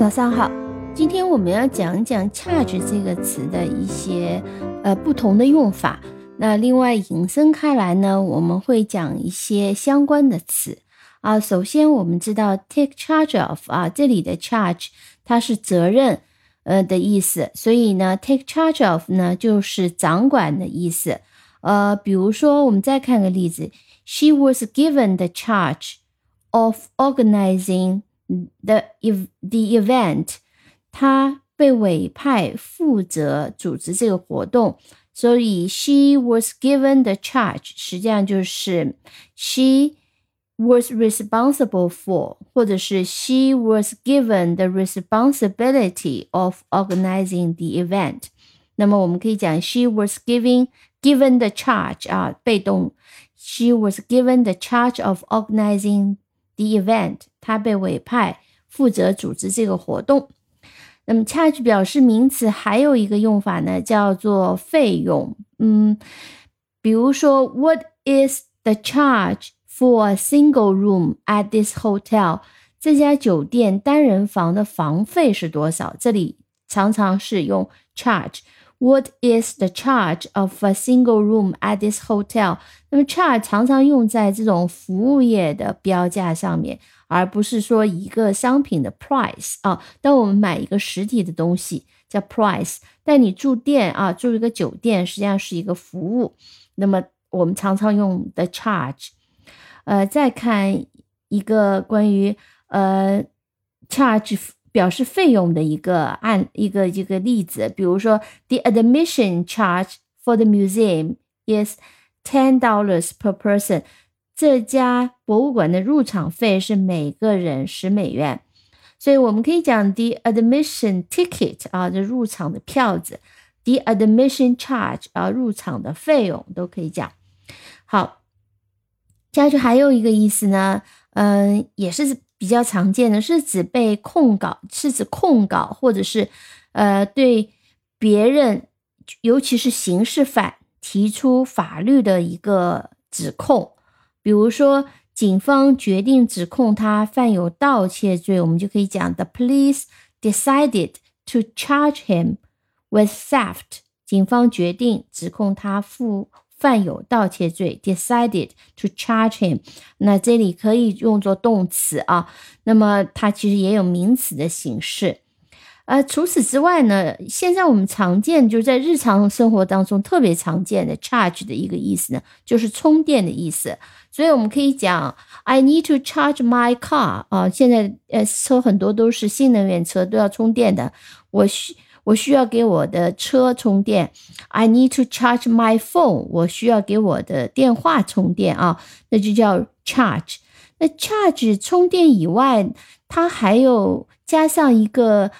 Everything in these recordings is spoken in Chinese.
早上好，今天我们要讲讲 charge 这个词的一些呃不同的用法。那另外引申开来呢，我们会讲一些相关的词啊。首先我们知道 take charge of 啊，这里的 charge 它是责任呃的意思，所以呢 take charge of 呢就是掌管的意思。呃，比如说我们再看个例子，She was given the charge of organizing the the event，她被委派负责组织这个活动。所以 she was given the charge，实际上就是 she was responsible for，或者是 she was given the responsibility of organizing the event。那么我们可以讲 she was giving given the charge 啊，被动，she was given the charge of organizing the event，他被委派负责组织这个活动。那么，charge 表示名词还有一个用法呢，叫做费用。嗯，比如说，What is the charge for a single room at this hotel？这家酒店单人房的房费是多少？这里常常是用 charge。What is the charge of a single room at this hotel？那么，charge 常常用在这种服务业的标价上面。而不是说一个商品的 price 啊，当我们买一个实体的东西叫 price，但你住店啊，住一个酒店实际上是一个服务，那么我们常常用的 charge。呃，再看一个关于呃 charge 表示费用的一个案一个一个例子，比如说 the admission charge for the museum is ten dollars per person。这家博物馆的入场费是每个人十美元，所以我们可以讲 the admission ticket 啊，这入场的票子；the admission charge 啊，入场的费用都可以讲。好，接下去还有一个意思呢，嗯，也是比较常见的，是指被控告，是指控告或者是呃对别人，尤其是刑事犯提出法律的一个指控。比如说，警方决定指控他犯有盗窃罪，我们就可以讲：The police decided to charge him with theft。警方决定指控他负犯有盗窃罪，decided to charge him。那这里可以用作动词啊，那么它其实也有名词的形式。呃，除此之外呢，现在我们常见就是在日常生活当中特别常见的 charge 的一个意思呢，就是充电的意思。所以我们可以讲 I need to charge my car 啊，现在呃车很多都是新能源车，都要充电的。我需我需要给我的车充电。I need to charge my phone，我需要给我的电话充电啊，那就叫 charge。那 charge 充电以外，它还有加上一个。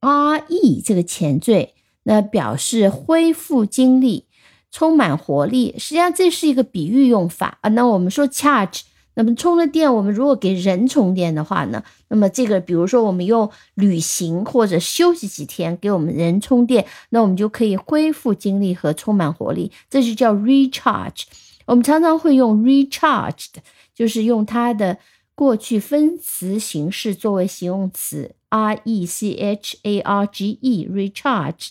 re 这个前缀，那表示恢复精力、充满活力。实际上这是一个比喻用法啊。那我们说 charge，那么充了电，我们如果给人充电的话呢，那么这个比如说我们用旅行或者休息几天给我们人充电，那我们就可以恢复精力和充满活力，这就叫 recharge。我们常常会用 recharged，就是用它的。过去分词形式作为形容词，r e c h a r g e，recharged。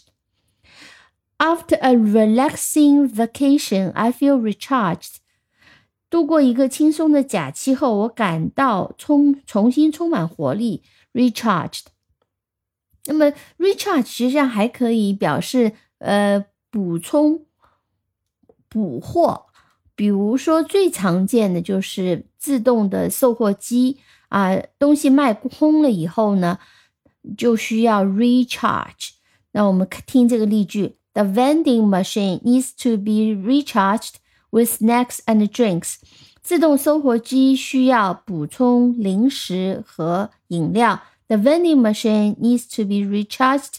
After a relaxing vacation, I feel recharged。度过一个轻松的假期后，我感到充重新充满活力，recharged。那么，recharge 实际上还可以表示呃补充、补货。比如说，最常见的就是自动的售货机啊，东西卖空了以后呢，就需要 recharge。那我们听这个例句：The vending machine needs to be recharged with snacks and drinks。自动售货机需要补充零食和饮料。The vending machine needs to be recharged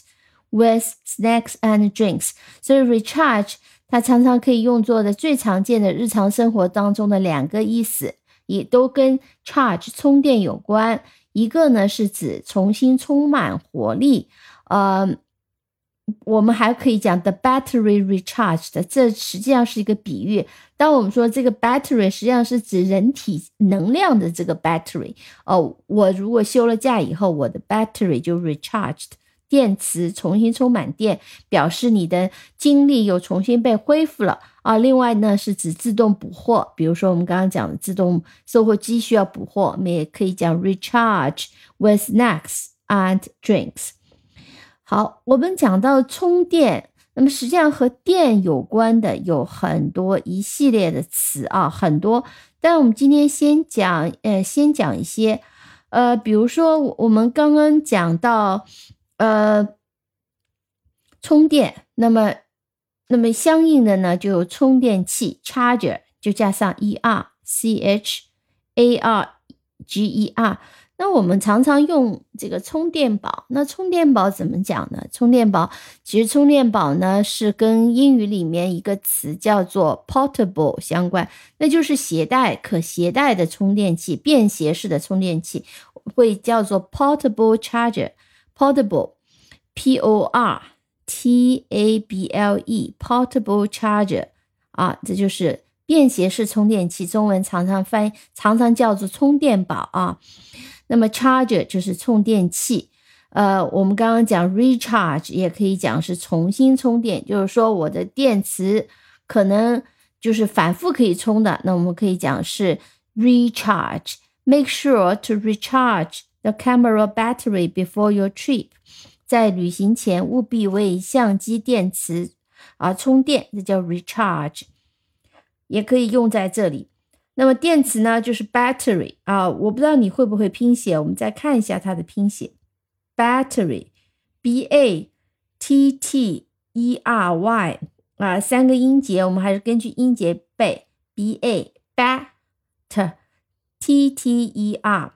with snacks and drinks。所以 recharge。它常常可以用作的最常见的日常生活当中的两个意思，也都跟 charge 充电有关。一个呢是指重新充满活力，呃，我们还可以讲 the battery recharged，这实际上是一个比喻。当我们说这个 battery，实际上是指人体能量的这个 battery。哦，我如果休了假以后，我的 battery 就 recharged，电池重新充满电，表示你的精力又重新被恢复了啊。另外呢，是指自动补货，比如说我们刚刚讲的自动售货机需要补货，我们也可以讲 recharge with snacks and drinks。好，我们讲到充电，那么实际上和电有关的有很多一系列的词啊，很多。但我们今天先讲，呃，先讲一些，呃，比如说我们刚刚讲到，呃，充电，那么，那么相应的呢，就有充电器 charger，就加上 e r c h a r g e r。那我们常常用这个充电宝，那充电宝怎么讲呢？充电宝其实充电宝呢是跟英语里面一个词叫做 portable 相关，那就是携带、可携带的充电器，便携式的充电器会叫做 portable charger，portable，p o r t a b l e，portable charger 啊，这就是便携式充电器，中文常常翻常常叫做充电宝啊。那么 charger 就是充电器，呃，我们刚刚讲 recharge 也可以讲是重新充电，就是说我的电池可能就是反复可以充的，那我们可以讲是 recharge。Make sure to recharge the camera battery before your trip。在旅行前务必为相机电池啊充电，这叫 recharge，也可以用在这里。那么电池呢，就是 battery 啊，我不知道你会不会拼写，我们再看一下它的拼写，battery，b a t t e r y 啊，三个音节，我们还是根据音节背，b a bat t t e r，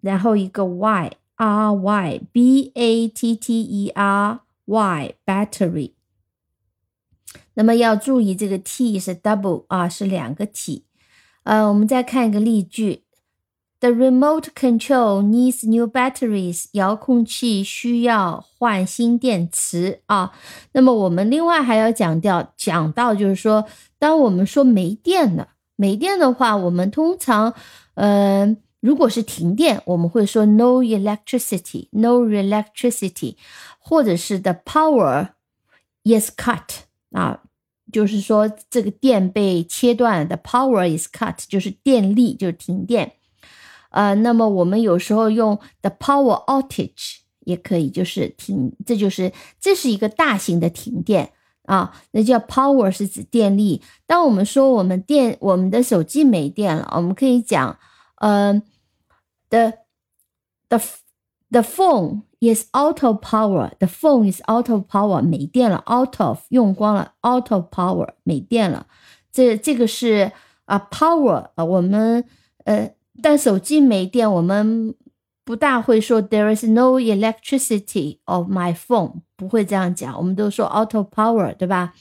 然后一个 y r y b a t t e r y battery。那么要注意，这个 T 是 double 啊，是两个 T。呃，我们再看一个例句：The remote control needs new batteries。遥控器需要换新电池啊。那么我们另外还要讲掉，讲到就是说，当我们说没电了，没电的话，我们通常，呃，如果是停电，我们会说 no electricity，no electricity，或者是 the power is cut。啊，就是说这个电被切断，the power is cut，就是电力，就是停电。呃，那么我们有时候用 the power outage 也可以，就是停，这就是这是一个大型的停电啊。那叫 power 是指电力。当我们说我们电我们的手机没电了，我们可以讲，呃，the the the phone。Is out of power. The phone is out of power. 没电了，out of 用光了，out of power 没电了。这这个是啊，power 啊，我们呃，但手机没电，我们不大会说 There is no electricity of my phone，不会这样讲，我们都说 out of power，对吧？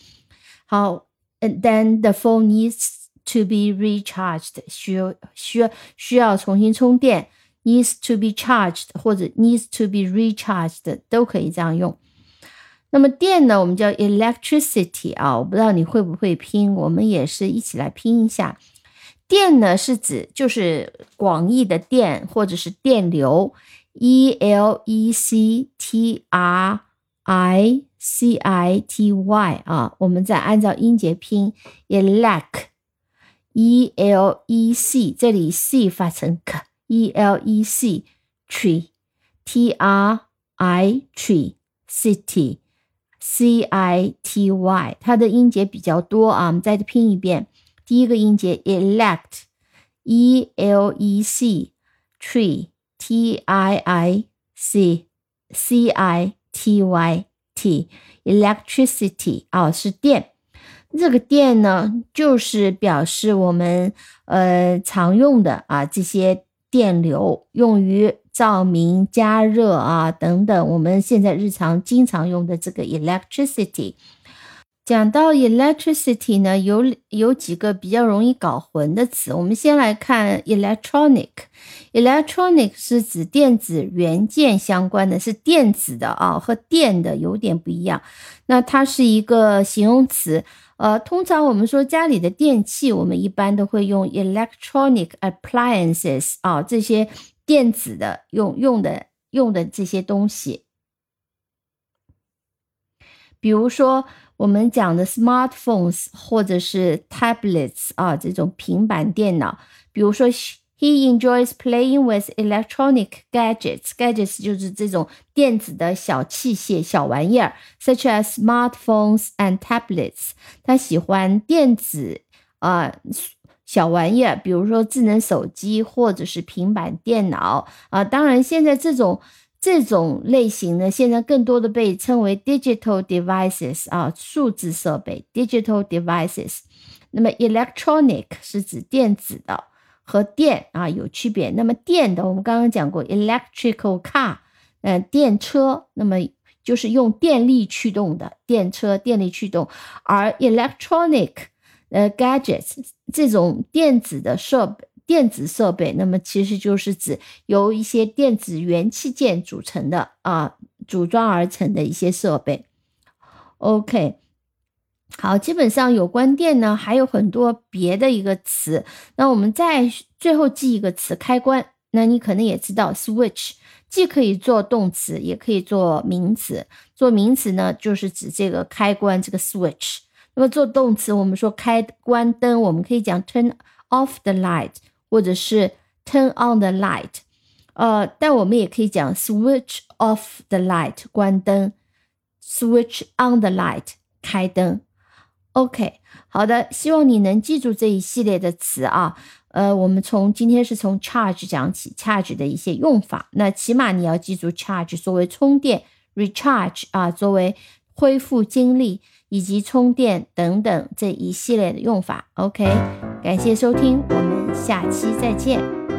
好，and then the phone needs to be recharged，需要需要需要重新充电。 Needs to be charged 或者 needs to be recharged 都可以这样用。那么电呢，我们叫 electricity 啊，我不知道你会不会拼，我们也是一起来拼一下。电呢是指就是广义的电或者是电流，e l e c t r i c i t y 啊，我们再按照音节拼 elect，e l e c，这里 c 发成 k。E L E C tree T R I tree city C I T Y，它的音节比较多啊，我们再拼一遍。第一个音节 elect E L E C tree T I I C C I T Y T electricity 啊，是电。这个电呢，就是表示我们呃常用的啊这些。电流用于照明、加热啊等等，我们现在日常经常用的这个 electricity，讲到 electricity 呢，有有几个比较容易搞混的词。我们先来看 electronic。electronic 是指电子元件相关的，是电子的啊，和电的有点不一样。那它是一个形容词。呃，通常我们说家里的电器，我们一般都会用 electronic appliances 啊，这些电子的用用的用的这些东西，比如说。我们讲的 smartphones 或者是 tablets 啊，这种平板电脑，比如说 he enjoys playing with electronic gadgets。gadgets 就是这种电子的小器械、小玩意儿，such as smartphones and tablets。他喜欢电子啊小玩意儿，比如说智能手机或者是平板电脑啊。当然，现在这种。这种类型呢，现在更多的被称为 digital devices 啊，数字设备 digital devices。那么 electronic 是指电子的 和电啊有区别。那么电的，我们刚刚讲过 electrical car，嗯，电车，那么就是用电力驱动的电车，电力驱动。而 electronic 呃 gadgets 这种电子的设备。电子设备，那么其实就是指由一些电子元器件组成的啊，组装而成的一些设备。OK，好，基本上有关电呢，还有很多别的一个词。那我们再最后记一个词，开关。那你可能也知道，switch 既可以做动词，也可以做名词。做名词呢，就是指这个开关，这个 switch。那么做动词，我们说开关灯，我们可以讲 turn off the light。或者是 turn on the light，呃，但我们也可以讲 switch off the light，关灯；switch on the light，开灯。OK，好的，希望你能记住这一系列的词啊。呃，我们从今天是从 charge 讲起，charge 的一些用法。那起码你要记住 charge 作为充电，recharge 啊，作为恢复精力以及充电等等这一系列的用法。OK，感谢收听我们。下期再见。